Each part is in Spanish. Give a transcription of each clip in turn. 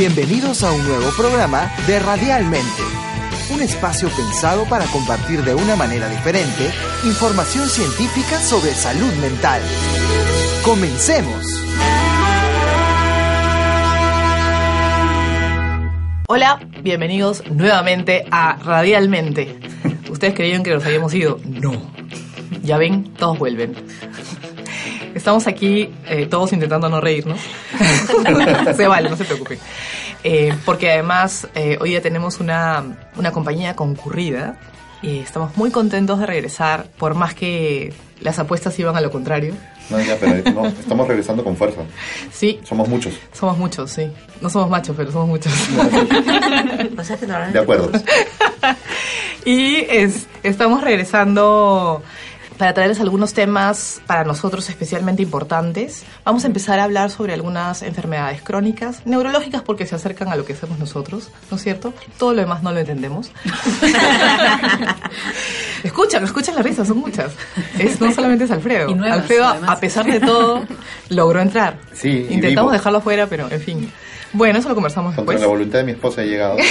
Bienvenidos a un nuevo programa de Radialmente, un espacio pensado para compartir de una manera diferente información científica sobre salud mental. Comencemos. Hola, bienvenidos nuevamente a Radialmente. ¿Ustedes creían que nos habíamos ido? No. Ya ven, todos vuelven. Estamos aquí eh, todos intentando no reír, ¿no? se vale, no se preocupen. Eh, porque además eh, hoy ya tenemos una, una compañía concurrida y estamos muy contentos de regresar, por más que las apuestas iban a lo contrario. No, ya, pero no, estamos regresando con fuerza. Sí, Somos muchos. somos muchos, sí. No somos machos, pero somos muchos. De acuerdo. Y es, estamos regresando para traerles algunos temas para nosotros especialmente importantes. Vamos a empezar a hablar sobre algunas enfermedades crónicas, neurológicas porque se acercan a lo que hacemos nosotros, ¿no es cierto? Todo lo demás no lo entendemos. escuchan, escuchan la risa, son muchas. Es, no solamente es Alfredo. Y nuevas, Alfredo, además. a pesar de todo, logró entrar. Sí, y Intentamos vivo. dejarlo afuera, pero en fin. Bueno, eso lo conversamos Contra después. la voluntad de mi esposa he llegado.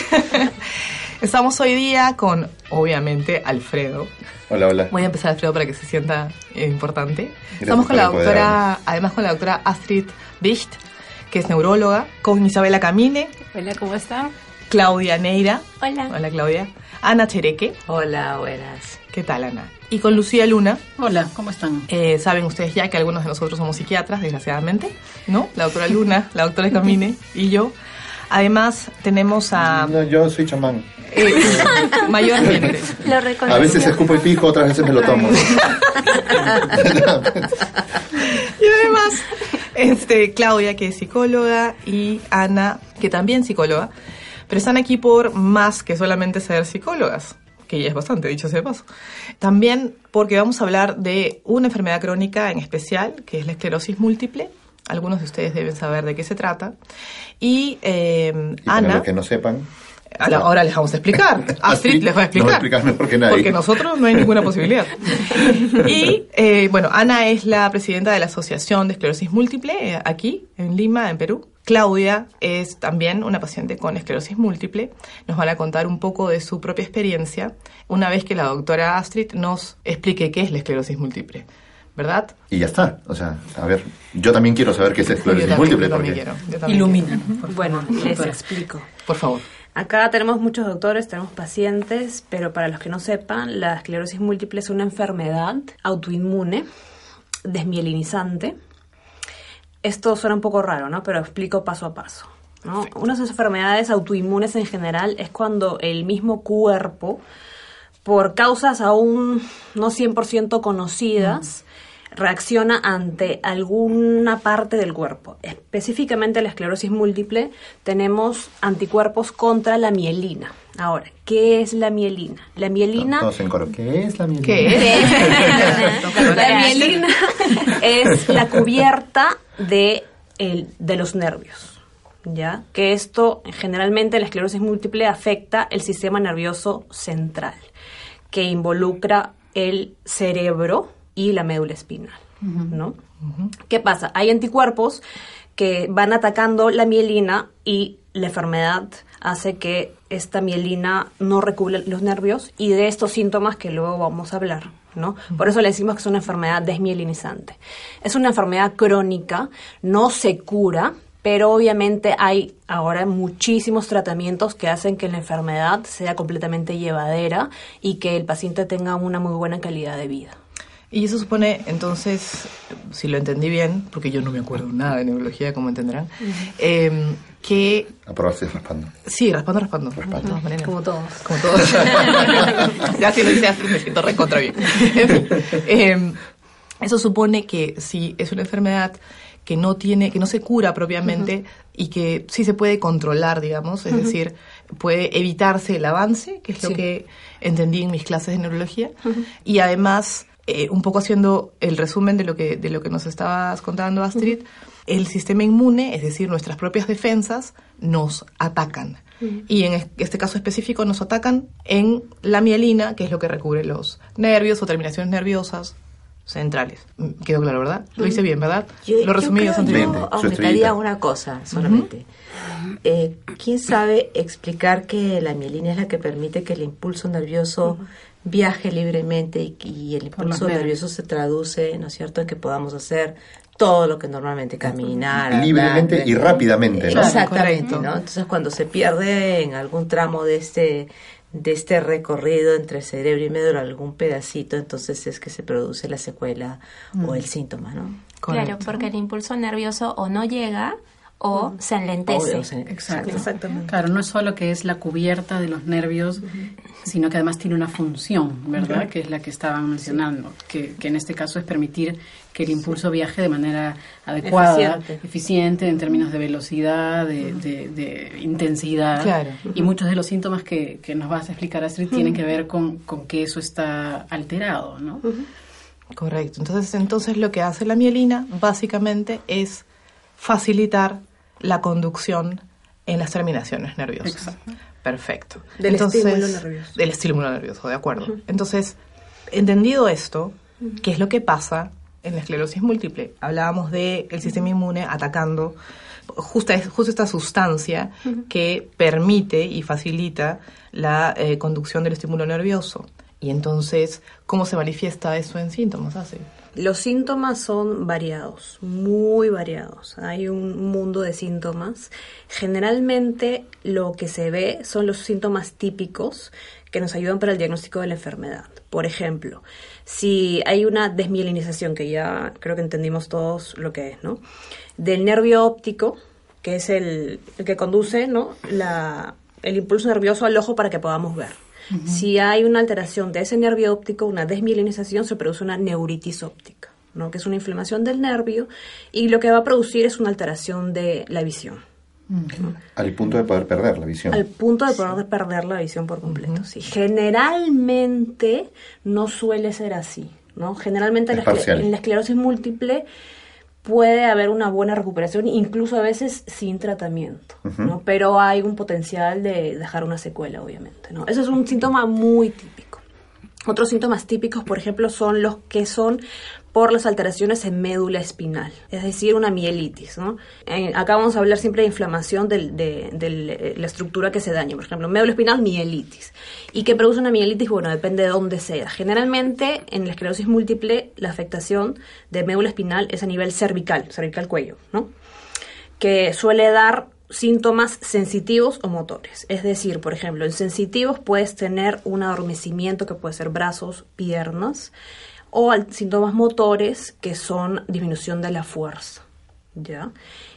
Estamos hoy día con, obviamente, Alfredo. Hola, hola. Voy a empezar, Alfredo, para que se sienta eh, importante. Gracias Estamos con la doctora, además con la doctora Astrid Dicht, que es neuróloga, con Isabela Camine, Hola, ¿cómo están? Claudia Neira. Hola. Hola, Claudia. Ana Chereque. Hola, buenas. ¿Qué tal, Ana? Y con Lucía Luna. Hola, ¿cómo están? Eh, saben ustedes ya que algunos de nosotros somos psiquiatras, desgraciadamente, ¿no? La doctora Luna, la doctora Camine y yo. Además, tenemos a... No, yo soy chamán. eh, mayormente. Lo A veces escupo el pijo, otras veces me lo tomo. Y además, este, Claudia, que es psicóloga, y Ana, que también es psicóloga, pero están aquí por más que solamente ser psicólogas, que ya es bastante, dicho sea de paso. También porque vamos a hablar de una enfermedad crónica en especial, que es la esclerosis múltiple. Algunos de ustedes deben saber de qué se trata. Y, eh, Y para Ana... los que no sepan, Ahora, ahora les vamos a explicar. Astrid Astrid les va a explicar. nos va a explicar mejor que nadie. Porque nosotros no hay ninguna posibilidad. Y eh, bueno, Ana es la presidenta de la Asociación de Esclerosis Múltiple eh, aquí en Lima, en Perú. Claudia es también una paciente con esclerosis múltiple. Nos van a contar un poco de su propia experiencia una vez que la doctora Astrid nos explique qué es la esclerosis múltiple. ¿Verdad? y ya está. O sea, a ver, yo también quiero saber qué es Yo esclerosis también- múltiple. yo también porque quiero, yo también Ilumina. Bueno, les explico. Por favor. Acá tenemos muchos doctores, tenemos pacientes, pero para los que no sepan, la esclerosis múltiple es una enfermedad autoinmune, desmielinizante. Esto suena un poco raro, ¿no? Pero explico paso a paso. ¿no? Una de esas enfermedades autoinmunes en general es cuando el mismo cuerpo, por causas aún no 100% conocidas, reacciona ante alguna parte del cuerpo. Específicamente la esclerosis múltiple tenemos anticuerpos contra la mielina. Ahora, ¿qué es la mielina? La mielina Todos en coro. ¿Qué es la mielina? ¿Qué es? la mielina es la cubierta de, el- de los nervios. ¿Ya? Que esto generalmente la esclerosis múltiple afecta el sistema nervioso central, que involucra el cerebro y la médula espinal. ¿no? ¿Qué pasa? Hay anticuerpos que van atacando la mielina y la enfermedad hace que esta mielina no recubre los nervios y de estos síntomas que luego vamos a hablar, ¿no? Por eso le decimos que es una enfermedad desmielinizante. Es una enfermedad crónica, no se cura, pero obviamente hay ahora muchísimos tratamientos que hacen que la enfermedad sea completamente llevadera y que el paciente tenga una muy buena calidad de vida. Y eso supone, entonces, si lo entendí bien, porque yo no me acuerdo nada de neurología, como entenderán, eh, que Aprobarse raspando. sí, raspando, raspando. De todas maneras. Como todos. Como todos. ya si lo dice Astrid, me siento recontra bien. En fin, eh, eso supone que si es una enfermedad que no tiene, que no se cura propiamente y que sí se puede controlar, digamos, es decir, puede evitarse el avance, que es lo que entendí en mis clases de neurología, y además, eh, un poco haciendo el resumen de lo que, de lo que nos estabas contando, Astrid, el sistema inmune, es decir, nuestras propias defensas, nos atacan. Y en es- este caso específico nos atacan en la mielina, que es lo que recubre los nervios o terminaciones nerviosas, centrales. Mm, Quedó claro, ¿verdad? Lo hice bien, ¿verdad? Yo, Lo resumí yo, creo- bastante bien. bien. yo aumentaría una cosa solamente. Eh, ¿Quién sabe explicar que la mielina es la que permite que el impulso nervioso viaje libremente y, y el impulso nervios. nervioso se traduce, ¿no es cierto?, en que podamos hacer todo lo que normalmente caminar. Libremente y rápidamente, ¿no? Exactamente. ¿no? Entonces cuando se pierde en algún tramo de este de este recorrido entre cerebro y médula algún pedacito, entonces es que se produce la secuela o el síntoma, ¿no? Correcto. Claro, porque el impulso nervioso o no llega o se enlentece. Exacto. Exactamente. Claro, no es solo que es la cubierta de los nervios, sino que además tiene una función, ¿verdad? Que es la que estaban mencionando, que, que en este caso es permitir que el impulso viaje de manera adecuada, Eficiente. eficiente, en términos de velocidad, de, de- de intensidad. Claro. Y muchos de los síntomas que, que nos vas a explicar, Astrid, tienen que ver con, con que eso está alterado, ¿no? Correcto. Entonces, entonces lo que hace la mielina básicamente es facilitar la conducción en las terminaciones nerviosas. Exacto. Perfecto. Del estímulo nervioso. Del estímulo nervioso, de acuerdo. Entonces, entendido esto, ¿qué es lo que pasa en la esclerosis múltiple? Hablábamos del el sistema inmune atacando justa, justo esta sustancia que permite y facilita la eh, conducción del estímulo nervioso. Y entonces, ¿cómo se manifiesta eso en síntomas? Hace? Los síntomas son variados, muy variados. Hay un mundo de síntomas. Generalmente lo que se ve son los síntomas típicos que nos ayudan para el diagnóstico de la enfermedad. Por ejemplo, si hay una desmielinización, que ya creo que entendimos todos lo que es, ¿no? Del nervio óptico, que es el, que conduce, ¿no? La, el impulso nervioso al ojo para que podamos ver. Si hay una alteración de ese nervio óptico, una desmielinización, se produce una neuritis óptica, ¿no? que es una inflamación del nervio y lo que va a producir es una alteración de la visión, Al punto de poder perder la visión. al punto de poder perder la visión por completo. sí. Generalmente no suele ser así. ¿no? Generalmente en la, en la esclerosis múltiple puede haber una buena recuperación, incluso a veces sin tratamiento, ¿no? Pero hay un potencial de dejar una secuela, obviamente, ¿no? Eso es un síntoma muy típico. Otros síntomas típicos, por ejemplo, son los que son por las alteraciones en médula espinal, es decir, una mielitis. acá vamos a hablar siempre de inflamación de, eh, la estructura que se daña. Por ejemplo, médula espinal, mielitis. ¿Y qué produce una mielitis? Bueno, depende de dónde sea. Generalmente, en la esclerosis múltiple, la afectación de médula espinal es a nivel cervical, cervical cuello, ¿no? que suele dar síntomas sensitivos o motores. Es decir, por ejemplo, en sensitivos puedes tener un adormecimiento que puede ser brazos, piernas, o al- síntomas motores que son disminución de la fuerza. ¿Ya?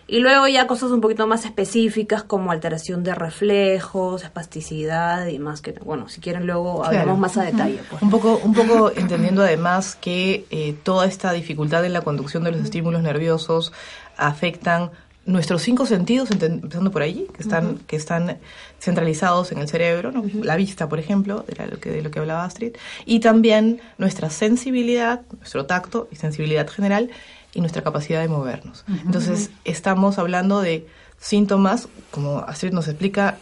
Y luego ya cosas un poquito más específicas como alteración de reflejos, espasticidad y más que, bueno, si quieren luego hablamos Claro. más a detalle. Pues. Un poco, un poco entendiendo además que eh, toda esta dificultad en la conducción de los estímulos nerviosos afectan nuestros cinco sentidos, empezando por allí, que están, que están centralizados en el cerebro, ¿no? la vista, por ejemplo, era lo que, de lo que hablaba Astrid, y también nuestra sensibilidad, nuestro tacto y sensibilidad general y nuestra capacidad de movernos. Entonces, estamos hablando de síntomas, como Astrid nos explica,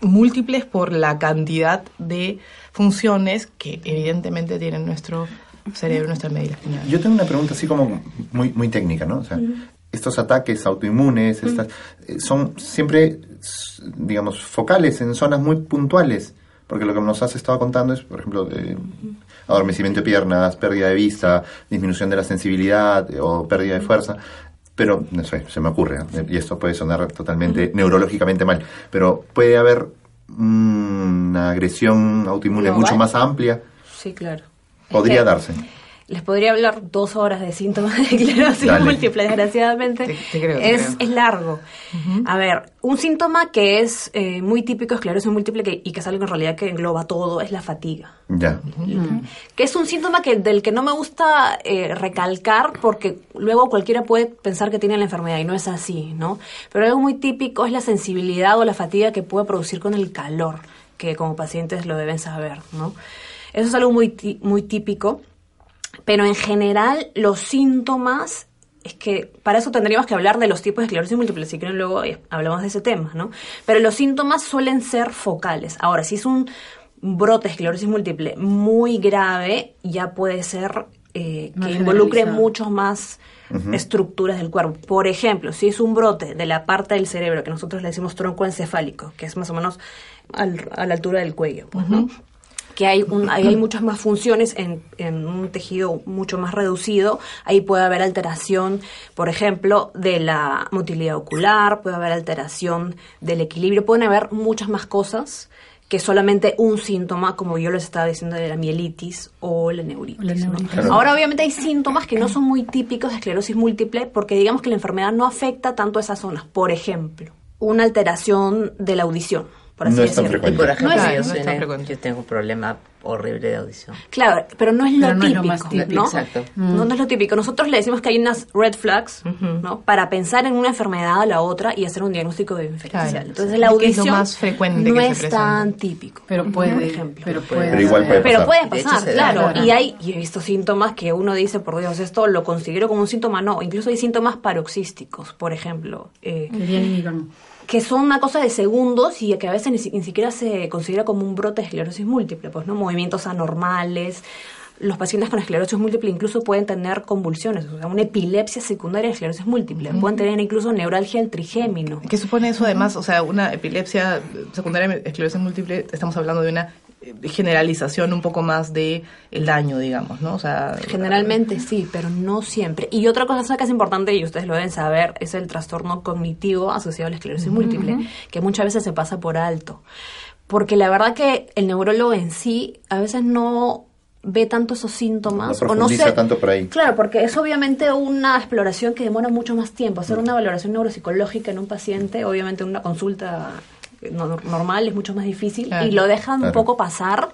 múltiples por la cantidad de funciones que evidentemente tiene nuestro cerebro, nuestra médula espinal. Yo tengo una pregunta así como muy, muy técnica, ¿no? O sea, estos ataques autoinmunes, estas, eh, son siempre, digamos, focales en zonas muy puntuales. Porque lo que nos has estado contando es, por ejemplo, adormecimiento de piernas, pérdida de vista, disminución de la sensibilidad eh, o pérdida de fuerza. Pero, no sé, se me ocurre, ¿eh? y esto puede sonar totalmente neurológicamente mal, pero puede haber una agresión autoinmune mucho más amplia. Sí, claro. Podría que- darse. Les podría hablar dos horas de síntomas de esclerosis múltiple, desgraciadamente. Te- te creo, te es, creo. es largo. A ver, un síntoma que es eh, muy típico de esclerosis múltiple que- y que es algo en realidad que engloba todo es la fatiga. Ya. Que es un síntoma que, del que no me gusta eh, recalcar porque luego cualquiera puede pensar que tiene la enfermedad y no es así, ¿no? Pero algo muy típico es la sensibilidad o la fatiga que puede producir con el calor, que como pacientes lo deben saber, ¿no? Eso es algo muy, muy típico. Pero en general, los síntomas, es que para eso tendríamos que hablar de los tipos de esclerosis múltiple, si quieren luego eh, hablamos de ese tema, ¿no? Pero los síntomas suelen ser focales. Ahora, si es un brote de esclerosis múltiple muy grave, ya puede ser eh, que involucre generalizado. mucho más estructuras del cuerpo. Por ejemplo, si es un brote de la parte del cerebro que nosotros le decimos tronco encefálico, que es más o menos al- a la altura del cuello, pues, ¿no? Que hay, un, hay muchas más funciones en, en un tejido mucho más reducido. Ahí puede haber alteración, por ejemplo, de la motilidad ocular, puede haber alteración del equilibrio, pueden haber muchas más cosas que solamente un síntoma, como yo les estaba diciendo, de la mielitis o la neuritis. Ahora, obviamente, hay síntomas que no son muy típicos de esclerosis múltiple porque digamos que la enfermedad no afecta tanto a esas zonas. Por ejemplo, una alteración de la audición, por así No es tan decirlo. Frecuente. por ejemplo, No es- yo, no soy es tan una- frecuente. yo tengo un problema horrible de audición. Claro, pero no es lo Pero no es típico, lo más típico. ¿no? Exacto. No, no es lo típico. Nosotros le decimos que hay unas red flags, ¿no? Para pensar en una enfermedad a la otra y hacer un diagnóstico diferencial. Claro. Entonces ¿Y la qué es lo audición más frecuente no que se es presenta? tan típico. Pero por puede, ejemplo. pero puede. Pero igual puede Pero pasar. puede De hecho, pasar, da, claro. Y hay, y he visto síntomas que uno dice, por Dios, esto lo considero como un síntoma. No, incluso hay síntomas paroxísticos, por ejemplo. eh. Que son una cosa de segundos y que a veces ni, si- ni siquiera se considera como un brote de esclerosis múltiple, pues no movimientos anormales. Los pacientes con esclerosis múltiple incluso pueden tener convulsiones, o sea, una epilepsia secundaria de esclerosis múltiple. Pueden tener incluso neuralgia del trigémino. ¿Qué supone eso además? O sea, una epilepsia secundaria de esclerosis múltiple, estamos hablando de una generalización un poco más de el daño, digamos, ¿no? O sea, Generalmente sí, pero no siempre. Y otra cosa que es importante, y ustedes lo deben saber, es el trastorno cognitivo asociado a la esclerosis múltiple, que muchas veces se pasa por alto. Porque la verdad que el neurólogo en sí a veces no ve tanto esos síntomas No o no se- tanto por ahí. Claro, porque es obviamente una exploración que demora mucho más tiempo. Hacer una valoración neuropsicológica en un paciente, obviamente una consulta eh, normal es mucho más difícil Claro. y lo dejan un poco pasar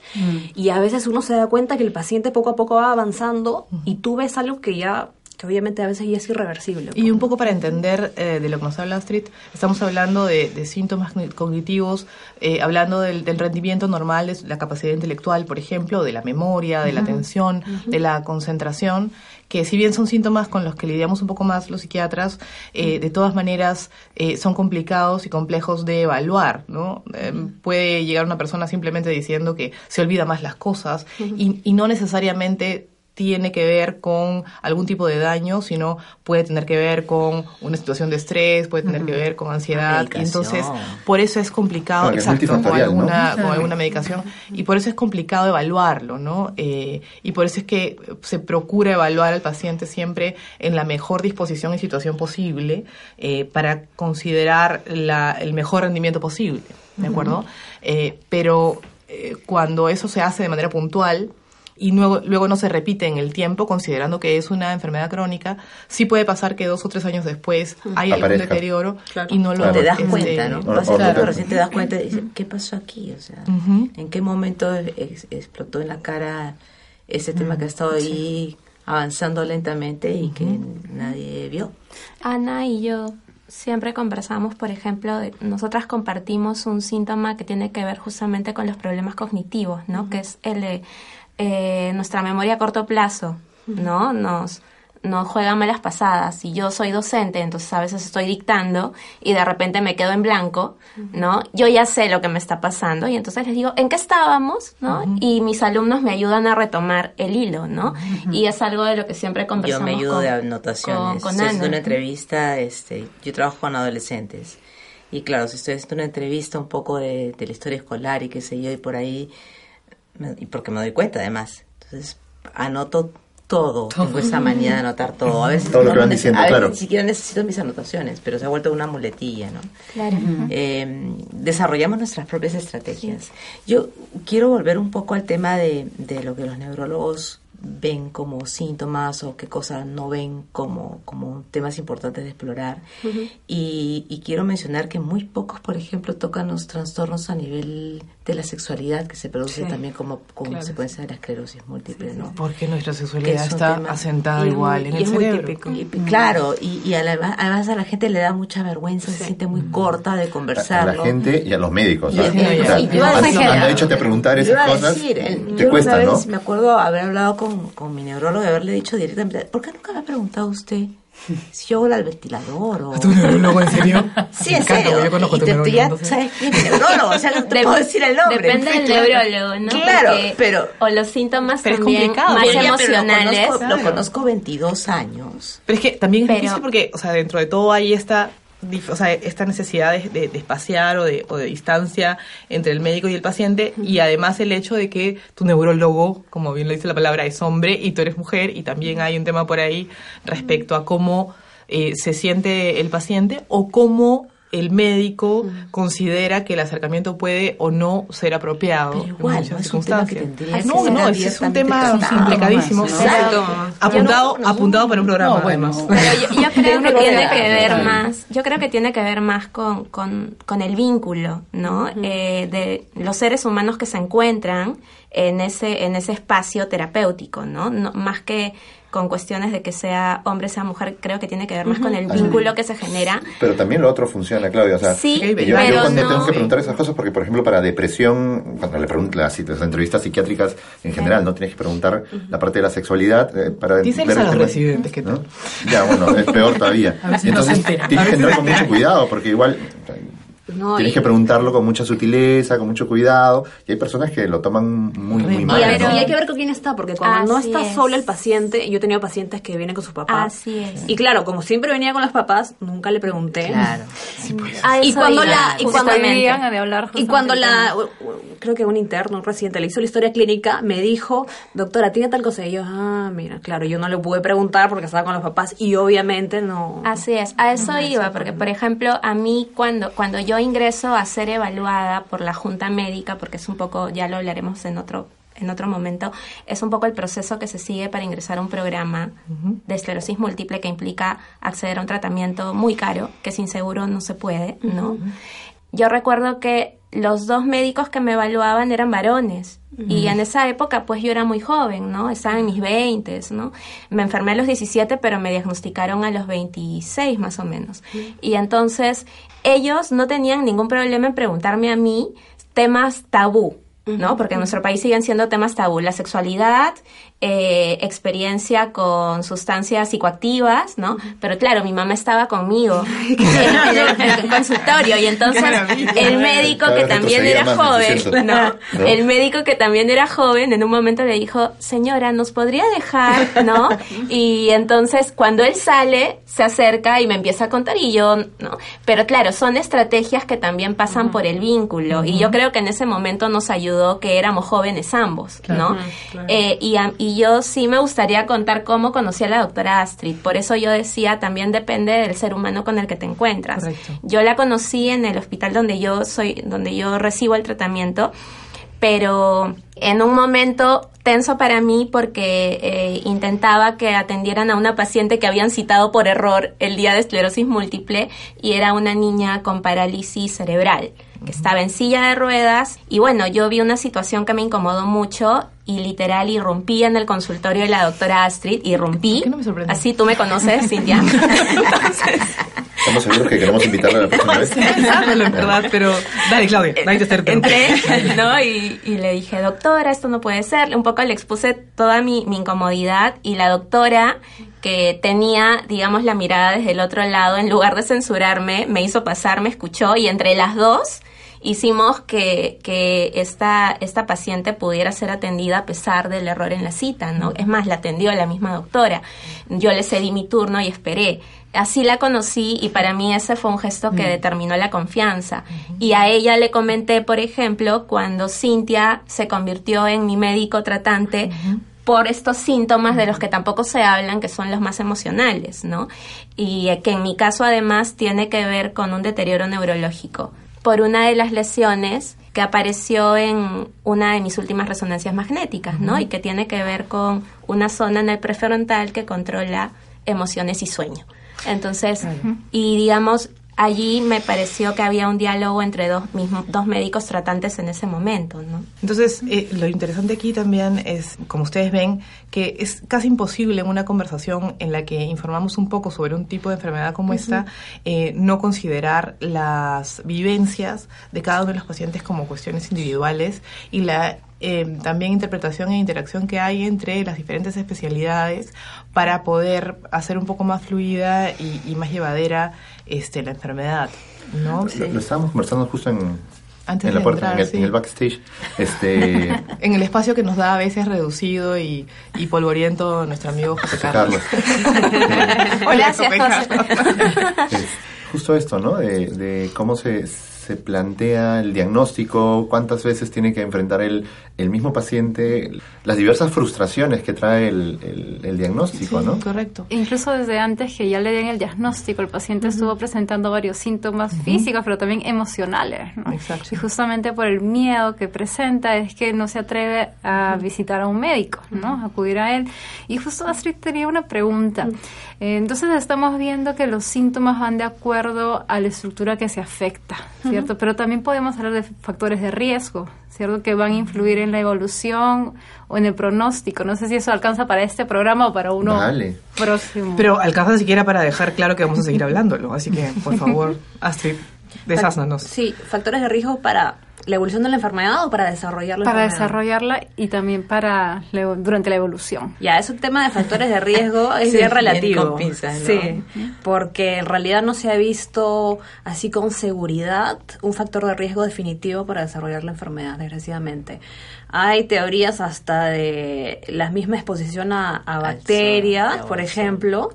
y a veces uno se da cuenta que el paciente poco a poco va avanzando y tú ves algo que ya que obviamente a veces ya es irreversible. Y un poco para entender eh, de lo que nos habla Astrid, estamos hablando de, de síntomas cogn- cognitivos, eh, hablando del, del rendimiento normal, de la capacidad intelectual, por ejemplo, de la memoria, de la atención, de la concentración, que si bien son síntomas con los que lidiamos un poco más los psiquiatras, eh, de todas maneras eh, son complicados y complejos de evaluar, ¿no? Eh, puede llegar una persona simplemente diciendo que se olvida más las cosas y, y no necesariamente tiene que ver con algún tipo de daño, sino puede tener que ver con una situación de estrés, puede tener que ver con ansiedad. Y entonces, por eso es complicado, Claro, que es exacto, con alguna, con alguna medicación. Y por eso es complicado evaluarlo, ¿no? Eh, y por eso es que se procura evaluar al paciente siempre en la mejor disposición y situación posible eh, para considerar la, el mejor rendimiento posible, ¿de acuerdo? Eh, pero eh, cuando eso se hace de manera puntual, y luego, luego no se repite en el tiempo, considerando que es una enfermedad crónica, sí puede pasar que dos o tres años después hay algún deterioro Claro. y no lo Claro. te das este, cuenta, ¿no? o- Vas o- a claro. recién te das cuenta y dices, ¿qué pasó aquí? O sea. ¿en qué momento ex- explotó en la cara ese tema que ha estado ahí avanzando lentamente y que nadie vio? Ana y yo siempre conversamos, por ejemplo, de- nosotras compartimos un síntoma que tiene que ver justamente con los problemas cognitivos, ¿no? Que es el de eh, nuestra memoria a corto plazo, ¿no? Nos nos juega malas pasadas. Y yo soy docente, entonces a veces estoy dictando y de repente me quedo en blanco, ¿no? Yo ya sé lo que me está pasando y entonces les digo, ¿en qué estábamos? ¿no? Y mis alumnos me ayudan a retomar el hilo, ¿no? Y es algo de lo que siempre Yo conversamos me ayudo con, de anotaciones. con, con estoy haciendo una entrevista, este, yo trabajo con adolescentes. Y claro, si estoy haciendo una entrevista un poco de, de la historia escolar y qué sé yo, y por ahí, y porque me doy cuenta además. Entonces, anoto todo. Tengo esa manía de anotar todo. A veces, Todo lo que diciendo, a veces claro. ni siquiera necesito mis anotaciones, pero se ha vuelto una muletilla, ¿no? Claro. eh, desarrollamos nuestras propias estrategias. Yo quiero volver un poco al tema de, de lo que los neurólogos ven como síntomas o qué cosas no ven como, como temas importantes de explorar. y, y quiero mencionar que muy pocos, por ejemplo, tocan los trastornos a nivel de la sexualidad que se produce Sí, también como, como claro. consecuencia de la esclerosis múltiple, ¿no? Porque nuestra sexualidad es está tema- asentada y igual muy- en y el es muy cerebro. típico. Y- Claro, y, y además, además a la gente le da mucha vergüenza, se siente muy corta de A, a la gente y a los médicos. Y y- y- a han- hecho te preguntar esas cosas, decir, el- te yo cuesta, una ¿no? me acuerdo haber hablado con, con mi neurólogo y haberle dicho directamente, ¿por qué nunca me ha preguntado usted Si yo voy al ventilador o... ¿Tu neurólogo en serio? Sí, Me en encanta, serio. porque yo conozco Y tu te- tú ya neurólogo, entonces- sabes quién es neurólogo, o sea, no te Dep- puedo decir el nombre. Depende del Claro. neurólogo, ¿no? Claro, Porque- pero... O los síntomas Pero es también complicado, más pero lo emocionales. conozco- Lo conozco 22 años. Pero es que también es Pero- difícil porque, o sea, dentro de todo hay esta, o sea, esta necesidad de, de- de espaciar o de, o de distancia entre el médico y el paciente y además el hecho de que tu neurólogo, como bien lo dice la palabra, es hombre y tú eres mujer y también hay un tema por ahí respecto a cómo eh, se siente el paciente o cómo el médico considera que el acercamiento puede o no ser apropiado Pero en igual, muchas no es un tema que circunstancias. no, no, ese es un tema complicadísimo. Exacto. Apuntado, apuntado para un programa, No, bueno. además. Pero yo, yo creo que tiene que ver más, yo creo que tiene que ver más con, con, con el vínculo, ¿no? Eh, de los seres humanos que se encuentran en ese, en ese espacio terapéutico, ¿no? no más que con cuestiones de que sea hombre, sea mujer, creo que tiene que ver más con el vínculo que se genera. Pero también lo otro funciona, Claudia. O sea, Sí, yo, pero yo cuando no- tengo que preguntar esas cosas, porque por ejemplo para depresión, cuando le pregunto las, las entrevistas psiquiátricas en general, no tienes que preguntar la parte de la sexualidad eh, para ver a los residentes que ¿no? Ya, bueno, es peor todavía. No entonces tienes A que se con mucho cuidado, porque igual No, tienes y- que preguntarlo con mucha sutileza, con mucho cuidado, y hay personas que lo toman muy, muy mal. Y, ¿no? y hay que ver con quién está, porque cuando no está es. solo el paciente, yo he tenido pacientes que vienen con sus papás. Así es. Y claro, como siempre venía con los papás, nunca le pregunté. Claro. A Y eso cuando iba, la, y cuando, de hablar y cuando la, creo que un interno, un residente, le hizo la historia clínica, me dijo, doctora, ¿tiene tal cosa? Y yo, ah, mira, claro, yo no le pude preguntar porque estaba con los papás y obviamente no. Así es, a eso iba, porque por ejemplo, a mí cuando, cuando yo ingreso a ser evaluada por la Junta Médica, porque es un poco, ya lo hablaremos en otro en otro momento, es un poco el proceso que se sigue para ingresar a un programa de esclerosis múltiple que implica acceder a un tratamiento muy caro, que sin seguro no se puede, ¿no? Yo recuerdo que los dos médicos que me evaluaban eran varones. Y en esa época, pues yo era muy joven, ¿no? Estaba en mis 20, ¿no? Me enfermé a los 17, pero me diagnosticaron a los 26 más o menos. Y entonces ellos no tenían ningún problema en preguntarme a mí temas tabú, ¿no? Porque en nuestro país siguen siendo temas tabú. La sexualidad, eh, experiencia con sustancias psicoactivas, ¿no? Pero claro, mi mamá estaba conmigo en, el, en el consultorio y entonces el médico que también era joven. ¿No? El médico que también era joven en un momento le dijo, señora, ¿nos podría dejar, no? Y entonces cuando él sale, se acerca y me empieza a contar y yo, ¿no? Pero claro, son estrategias que también pasan por el vínculo y yo creo que en ese momento nos ayudó que éramos jóvenes ambos, ¿no? Eh, y, a- y yo sí me gustaría contar cómo conocí a la doctora Astrid, por eso yo decía, también depende del ser humano con el que te encuentras. Correcto. Yo la conocí en el hospital donde yo soy, donde yo recibo el tratamiento, pero en un momento tenso para mí porque eh, intentaba que atendieran a una paciente que habían citado por error el día de esclerosis múltiple y era una niña con parálisis cerebral que estaba en silla de ruedas y bueno, yo vi una situación que me incomodó mucho y literal irrumpí en el consultorio de la doctora Astrid, irrumpí, ¿Por qué no me sorprendió? así tú me conoces, Cintia. Entonces, Estamos seguros que queremos invitarla la próxima vez. Pensándolo, en verdad, pero dale, Claudia, dale te acerco. entré, ¿no? Y, y le dije, doctora, esto no puede ser. Un poco le expuse toda mi, mi incomodidad y la doctora que tenía, digamos, la mirada desde el otro lado, en lugar de censurarme, me hizo pasar, me escuchó y entre las dos hicimos que, que esta, esta paciente pudiera ser atendida a pesar del error en la cita, ¿no? Es más, la atendió la misma doctora. Yo le cedí mi turno y esperé. Así la conocí y para mí ese fue un gesto que determinó la confianza. Y a ella le comenté, por ejemplo, cuando Cintia se convirtió en mi médico tratante, por estos síntomas de los que tampoco se hablan, que son los más emocionales, ¿no? Y eh, que en mi caso además tiene que ver con un deterioro neurológico por una de las lesiones que apareció en una de mis últimas resonancias magnéticas, ¿no? Y que tiene que ver con una zona en el prefrontal que controla emociones y sueño. Entonces, y digamos, allí me pareció que había un diálogo entre dos, mismos, dos médicos tratantes en ese momento, ¿no? Entonces, eh, lo interesante aquí también es, como ustedes ven, que es casi imposible en una conversación en la que informamos un poco sobre un tipo de enfermedad como esta, eh, no considerar las vivencias de cada uno de los pacientes como cuestiones individuales y la eh, también interpretación e interacción que hay entre las diferentes especialidades para poder hacer un poco más fluida y, y más llevadera este, la enfermedad. ¿no? Lo, lo estábamos conversando justo en, Antes en la puerta, entrar, en, el, sí. en el backstage. Este, En el espacio que nos da a veces reducido y, y polvoriento nuestro amigo José José Carlos. Hola, Gracias, José José. Carlos. es justo esto, ¿no? De, de cómo se, se plantea el diagnóstico, cuántas veces tiene que enfrentar el, el mismo paciente, las diversas frustraciones que trae el, el- el diagnóstico, Sí, ¿no? correcto. Incluso desde antes que ya le den el diagnóstico, el paciente estuvo presentando varios síntomas físicos, pero también emocionales. ¿no? Exacto. Y justamente por el miedo que presenta es que no se atreve a visitar a un médico, ¿no? A acudir a él. Y justo Astrid tenía una pregunta. Eh, entonces estamos viendo que los síntomas van de acuerdo a la estructura que se afecta, ¿cierto? Pero también podemos hablar de factores de riesgo, ¿cierto? Que van a influir en la evolución o en el pronóstico. No sé si eso alcanza para este programa o para uno Dale. próximo. Pero alcanza siquiera para dejar claro que vamos a seguir hablándolo. Así que, por favor, Astrid, desháznanos. Sí, factores de riesgo para la evolución de la enfermedad o para desarrollar la para enfermedad. desarrollarla y también para durante la evolución. Ya, ese tema de factores de riesgo es Sí, bien bien relativo. con pinzas, ¿no? Sí, porque en realidad no se ha visto así con seguridad un factor de riesgo definitivo para desarrollar la enfermedad, desgraciadamente. Hay teorías hasta de la misma exposición a, bacterias, sol, por ejemplo.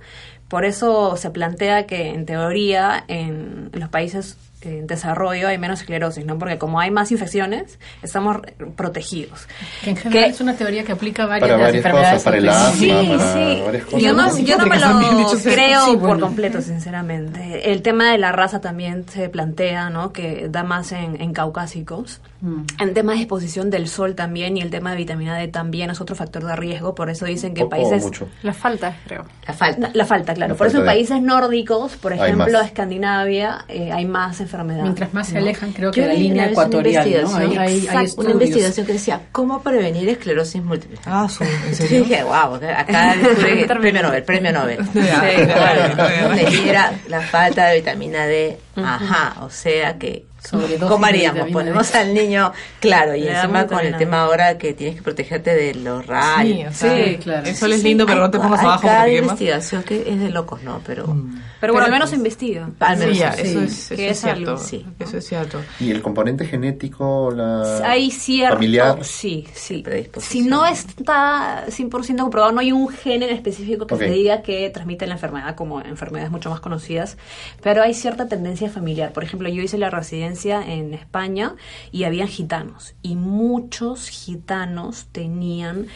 Por eso se plantea que en teoría en los países en desarrollo hay menos esclerosis, ¿no? Porque como hay más infecciones, estamos protegidos. Que en general Que- es una teoría que aplica varias Para de las varias enfermedades. cosas, para el asma, Sí, para sí. varias cosas. Yo no, yo no me lo creo Sí, por completo, sinceramente. El tema de la raza también se plantea, ¿no? Que da más en, en caucásicos. Mm. El tema de exposición del sol también y el tema de vitamina D también es otro factor de riesgo. Por eso dicen que en países... mucho. La falta, creo. La falta. La, falta, claro. La por eso en falta de- países nórdicos, por ejemplo. Escandinavia, eh, hay más enfermedades. Mientras más se ¿no? alejan, creo que de la línea una ecuatorial, ¿no? Hay, una investigación que decía cómo prevenir esclerosis múltiple. Ah, su, ¿en Yo serio? dije, wow, acá premio Nobel, premio Nobel. Sí, claro. era la falta de vitamina D. Ajá, o sea que D. Ponemos al niño, claro, y encima con el tema ahora que tienes que protegerte de los rayos. Sí, o sea, Sí, claro. el sol es lindo, pero no te pongas abajo cada investigación que es de locos, ¿no? Pero Pero bueno, al menos se investiga. al menos Sí, ya, sí. eso es, eso cierto. sí. Eso es cierto. Y el componente genético, la Hay cierto... familiar. Sí, sí. Si no está 100% comprobado, no hay un gen en específico que Ok. se diga que transmite la enfermedad como enfermedades mucho más conocidas, pero hay cierta tendencia familiar. Por ejemplo, yo hice la residencia en España y habían gitanos y muchos gitanos tenían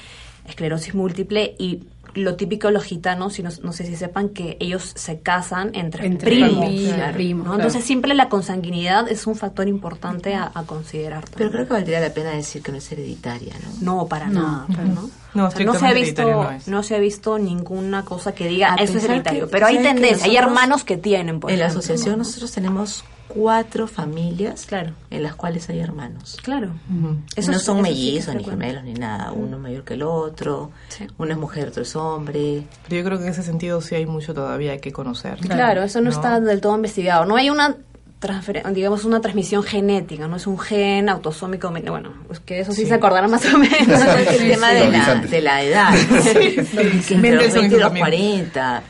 esclerosis múltiple y lo típico de los gitanos, y no, no sé si sepan que ellos se casan entre, Entre primos. familia, claro, primos, ¿no? claro. Entonces siempre la consanguinidad es un factor importante a, a considerar. Pero creo que valdría la pena decir que no es hereditaria, ¿no? No, para No. nada. no. No, O sea, no se ha visto, no se ha visto ninguna cosa que diga A eso es hereditario. que- pero hay ¿sabes que tendencia, hay hermanos que tienen, por en la asociación ¿no? nosotros tenemos cuatro familias Claro. en las cuales hay hermanos. Claro. Eso no son eso mellizos, ni gemelos, ni nada. Uno mayor que el otro. Sí. Uno es mujer, otro es hombre. Pero yo creo que en ese sentido sí hay mucho todavía que conocer. Claro, eso no, No. está del todo investigado. No hay una digamos una transmisión genética, no es un gen autosómico, bueno, es que eso sí, Sí. se acordarán más o menos. el tema de, la, Suavizantes. de la edad. Que entre los Mendelssohn 20 y los también. 40.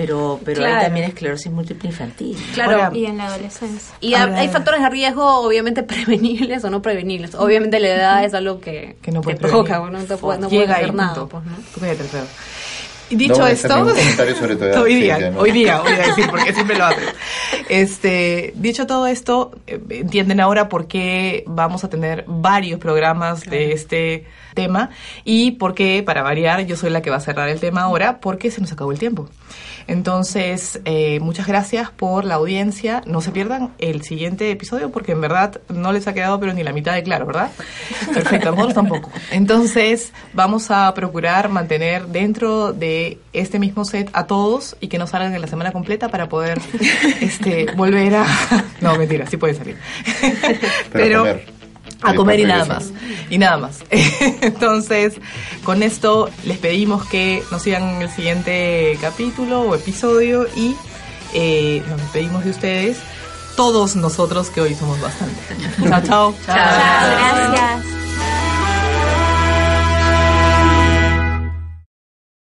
Pero, pero Claro. hay también esclerosis múltiple infantil. Claro. Ahora, Y en la adolescencia. Y Ahora- hay factores de riesgo, obviamente prevenibles o no prevenibles. Obviamente la edad es algo que, que no te bueno, no te puede, no puedes hacer nada. Pues, ¿no? No dicho hacer esto, sobre tu edad, hoy día, ¿no? hoy día, voy a decir, porque siempre lo haces. Este, dicho todo esto, eh, entienden ahora por qué vamos a tener varios programas de este tema y por qué, para variar, yo soy la que va a cerrar el tema ahora porque se nos acabó el tiempo. Entonces, eh, muchas gracias por la audiencia. No se pierdan el siguiente episodio porque en verdad no les ha quedado pero ni la mitad de claro, ¿verdad? Perfecto, nosotros tampoco. Entonces, vamos a procurar mantener dentro de este mismo set a todos y que no salgan en la semana completa para poder este, volver a... No, mentira, sí pueden salir. Pero a comer. A Y comer y después nada más. Y nada más. Entonces, con esto les pedimos que nos sigan en el siguiente capítulo o episodio y eh, nos despedimos de ustedes, todos nosotros que hoy somos bastante. chao, chao. Chao, gracias.